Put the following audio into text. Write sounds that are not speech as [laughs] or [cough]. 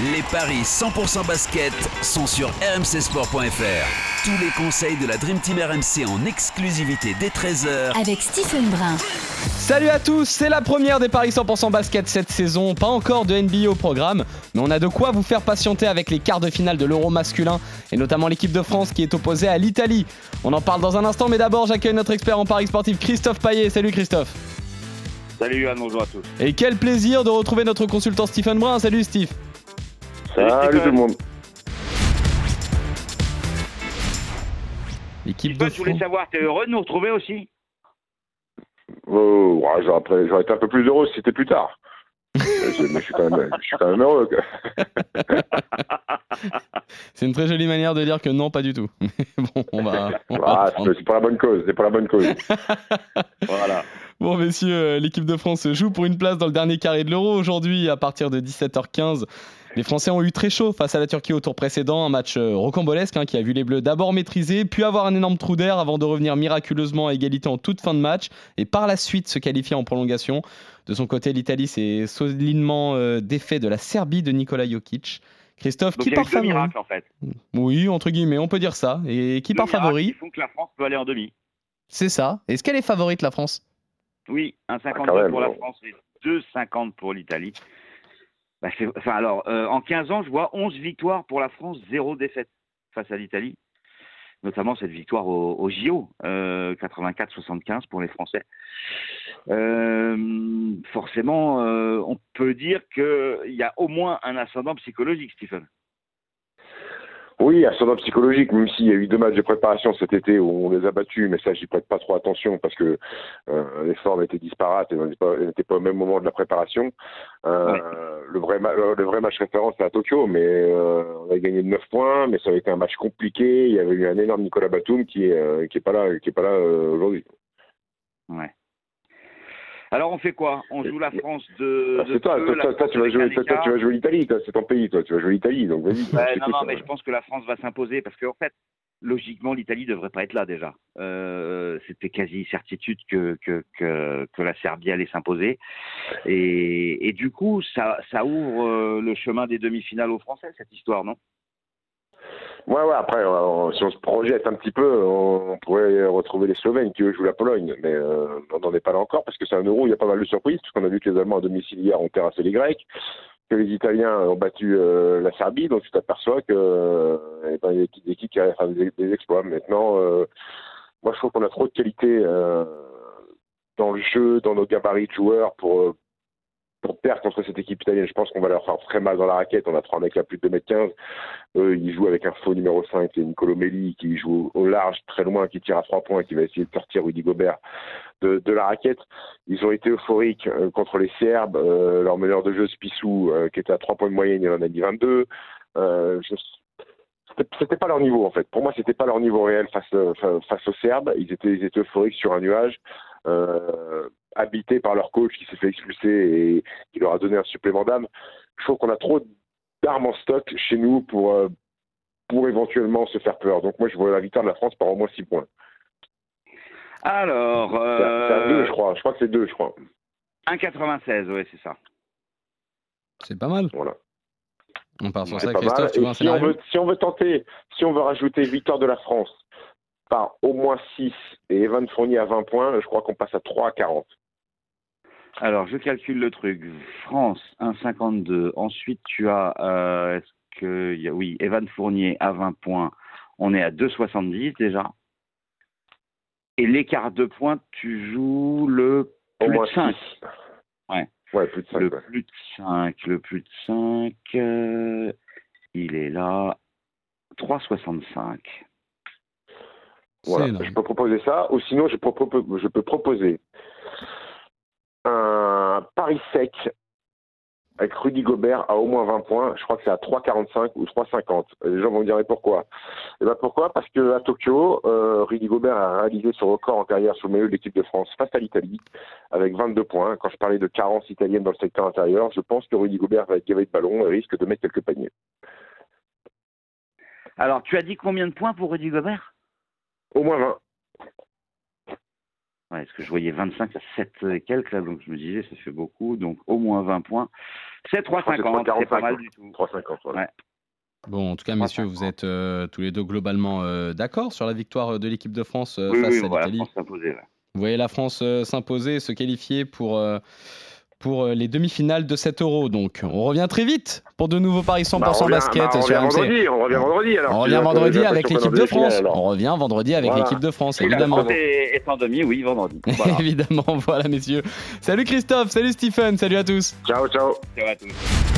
Les paris 100% basket sont sur rmcsport.fr. Tous les conseils de la Dream Team RMC en exclusivité dès 13h Avec Stephen Brun. Salut à tous, c'est la première des paris 100% basket cette saison. Pas encore de NBA au programme, mais on a de quoi vous faire patienter avec les quarts de finale de l'Euro masculin et notamment l'équipe de France qui est opposée à l'Italie. On en parle dans un instant, mais d'abord j'accueille notre expert en paris sportif Christophe Paillet. Salut Christophe. Salut Yann, bonjour à tous. Et quel plaisir de retrouver notre consultant Stephen Brun. Salut Steve. Salut, tout le monde. L'équipe de je voulais savoir, t'es heureux de nous retrouver aussi Oh, ouais, j'aurais, après- j'aurais été un peu plus heureux si c'était plus tard. mais je mais je suis, quand même, je suis quand même heureux. quoi. [laughs] C'est une très jolie manière de dire que non, pas du tout. [laughs] Mais bon, on va. on va Ah, c'est pour la bonne cause. C'est pour la bonne cause. [laughs] Voilà. Bon, messieurs, euh, l'équipe de France joue pour une place dans le dernier carré de l'Euro aujourd'hui à partir de 17h15. Les Français ont eu très chaud face à la Turquie au tour précédent, un match euh, rocambolesque hein, qui a vu les Bleus d'abord maîtriser, puis avoir un énorme trou d'air avant de revenir miraculeusement à égalité en toute fin de match et par la suite se qualifier en prolongation. De son côté, l'Italie s'est solidement euh, défait de la Serbie de Nikola Jokic. Christophe, Donc qui deux favori miracles en fait. Oui, entre guillemets, on peut dire ça. Et qui Deux part miracles favori Qui font que la France peut aller en demi. C'est ça. Est-ce qu'elle est favorite, la France? Oui, 1,52 Ah, pour la. France et 2,50 pour l'Italie. Bah, alors, euh, en 15 ans, je vois 11 victoires pour la France, 0 défaite face à l'Italie. Notamment cette victoire au, au JO, euh, 84-75 pour les Français. Euh, forcément, euh, on peut dire qu'il y a au moins un ascendant psychologique, Stephen. Oui, ascendant psychologique, même s'il y a eu deux matchs de préparation cet été où on les a battus, mais ça, j'y prête pas trop attention parce que euh, les formes étaient disparates et on n'était pas, au même moment de la préparation. Euh, Ouais. le, vrai ma- le vrai match référence, c'est à Tokyo, mais euh, on a gagné de 9 points, mais ça a été un match compliqué. Il y avait eu un énorme Nicolas Batum qui est, euh, qui est pas là, qui est pas là euh, aujourd'hui. Ouais. Alors on fait quoi On joue la France de. Ah, de c'est toi, peu, toi, toi, toi, tu vas jouer, tu vas jouer l'Italie, toi, c'est ton pays, toi, tu vas jouer l'Italie, donc vas-y. Ouais, non, non, mais je pense que la France va s'imposer parce qu'en fait, logiquement, l'Italie devrait pas être là déjà. Euh, C'était quasi certitude que, que, que, que la Serbie allait s'imposer. Et, et du coup, ça, ça ouvre euh, le chemin des demi-finales aux Français, cette histoire, non? Ouais, ouais, après, euh, si on se projette un petit peu, on, on pourrait retrouver les Slovènes qui, eux, jouent la Pologne. Mais euh, on n'en est pas là encore parce que c'est un euro, il y a pas mal de surprises, parce qu'on a vu que les Allemands à domicile hier ont terrassé les Grecs, que les Italiens ont battu euh, la Serbie, donc tu t'aperçois que euh, eh ben, il y a des équipes qui arrivent à faire des, des exploits. Maintenant, euh, moi, je trouve qu'on a trop de qualité euh, dans le jeu, dans nos gabarits de joueurs pour, pour perdre contre cette équipe italienne. Je pense qu'on va leur faire très mal dans la raquette. On a trois mecs à plus de 2m15. Eux, ils jouent avec un faux numéro 5, c'est Nicolo Melli, qui joue au large, très loin, qui tire à trois points, qui va essayer de sortir Rudy Gobert de, la raquette. Ils ont été euphoriques euh, contre les Serbes. Euh, leur meneur de jeu, Spissou, euh, qui était à trois points de moyenne, il en a mis 22. Euh, je- c'était- pas leur niveau en fait. Pour moi, c'était pas leur niveau réel face, fa- face aux Serbes. Ils étaient, ils étaient euphoriques sur un nuage, euh, habités par leur coach qui s'est fait expulser et qui leur a donné un supplément d'âme. Je trouve qu'on a trop d'armes en stock chez nous pour euh, pour éventuellement se faire peur. Donc moi, je vois la victoire de la France par au moins 6 points. Alors, C'est à- c'est à euh, deux, je crois. Je crois que c'est deux, je crois. 1,96, ouais, c'est ça. C'est pas mal. Voilà. On part sur Ouais, ça, Christophe. Tu vois si on, veut, si on veut tenter, si on veut rajouter victoire de la France par au moins 6 et Evan Fournier à 20 points, je crois qu'on passe à 3 à 40. Alors, je calcule le truc. France, 1,52. Ensuite, tu as, euh, est-ce que, il y a- oui, Evan Fournier à 20 points. On est à 2,70 déjà. Et l'écart de points, tu joues le Au plus moins de 5. 6. Ouais. Ouais, plus de 5. Le plus de 5. Le plus de 5. euh, il est là. 3,65. Voilà. énorme. Je peux proposer ça, ou sinon je peux, je peux proposer un pari sec avec Rudy Gobert à au moins 20 points. Je crois que c'est à 3,45 ou 3,50. Les gens vont me dire mais pourquoi? Et ben pourquoi? Parce que à Tokyo, euh, Rudy Gobert a réalisé son record en carrière sous le maillot de l'équipe de France face à l'Italie avec 22 points. Quand je parlais de carence italienne dans le secteur intérieur, je pense que Rudy Gobert va être gavé de ballon et risque de mettre quelques paniers. Alors, tu as dit combien de points pour Rudy Gobert? Au moins 20. Ouais, parce que je voyais 25 à 7 et quelques, là, donc je me disais, ça fait beaucoup, donc au moins 20 points. C'est 3,50, c'est pas mal du tout. 3,50, voilà. Ouais. Bon, en tout cas, messieurs, vous êtes euh, tous les deux globalement euh, d'accord sur la victoire de l'équipe de France euh, Oui, face oui, à l'Italie. Vous voyez la France euh, s'imposer, se qualifier pour, euh, pour euh, les demi-finales de cet euro. Donc, on revient très vite pour de nouveaux paris 100% Bah, on revient- basket bah, on sur revient vendredi, on revient vendredi alors. On revient vendredi avec l'équipe de France. On revient vendredi avec Voilà. l'équipe de France, Et la évidemment. France est, est en demi, oui, vendredi. [laughs] Voilà. évidemment, voilà, messieurs. Salut Christophe, salut Stephen, salut à tous. Ciao, ciao. Ciao à tous.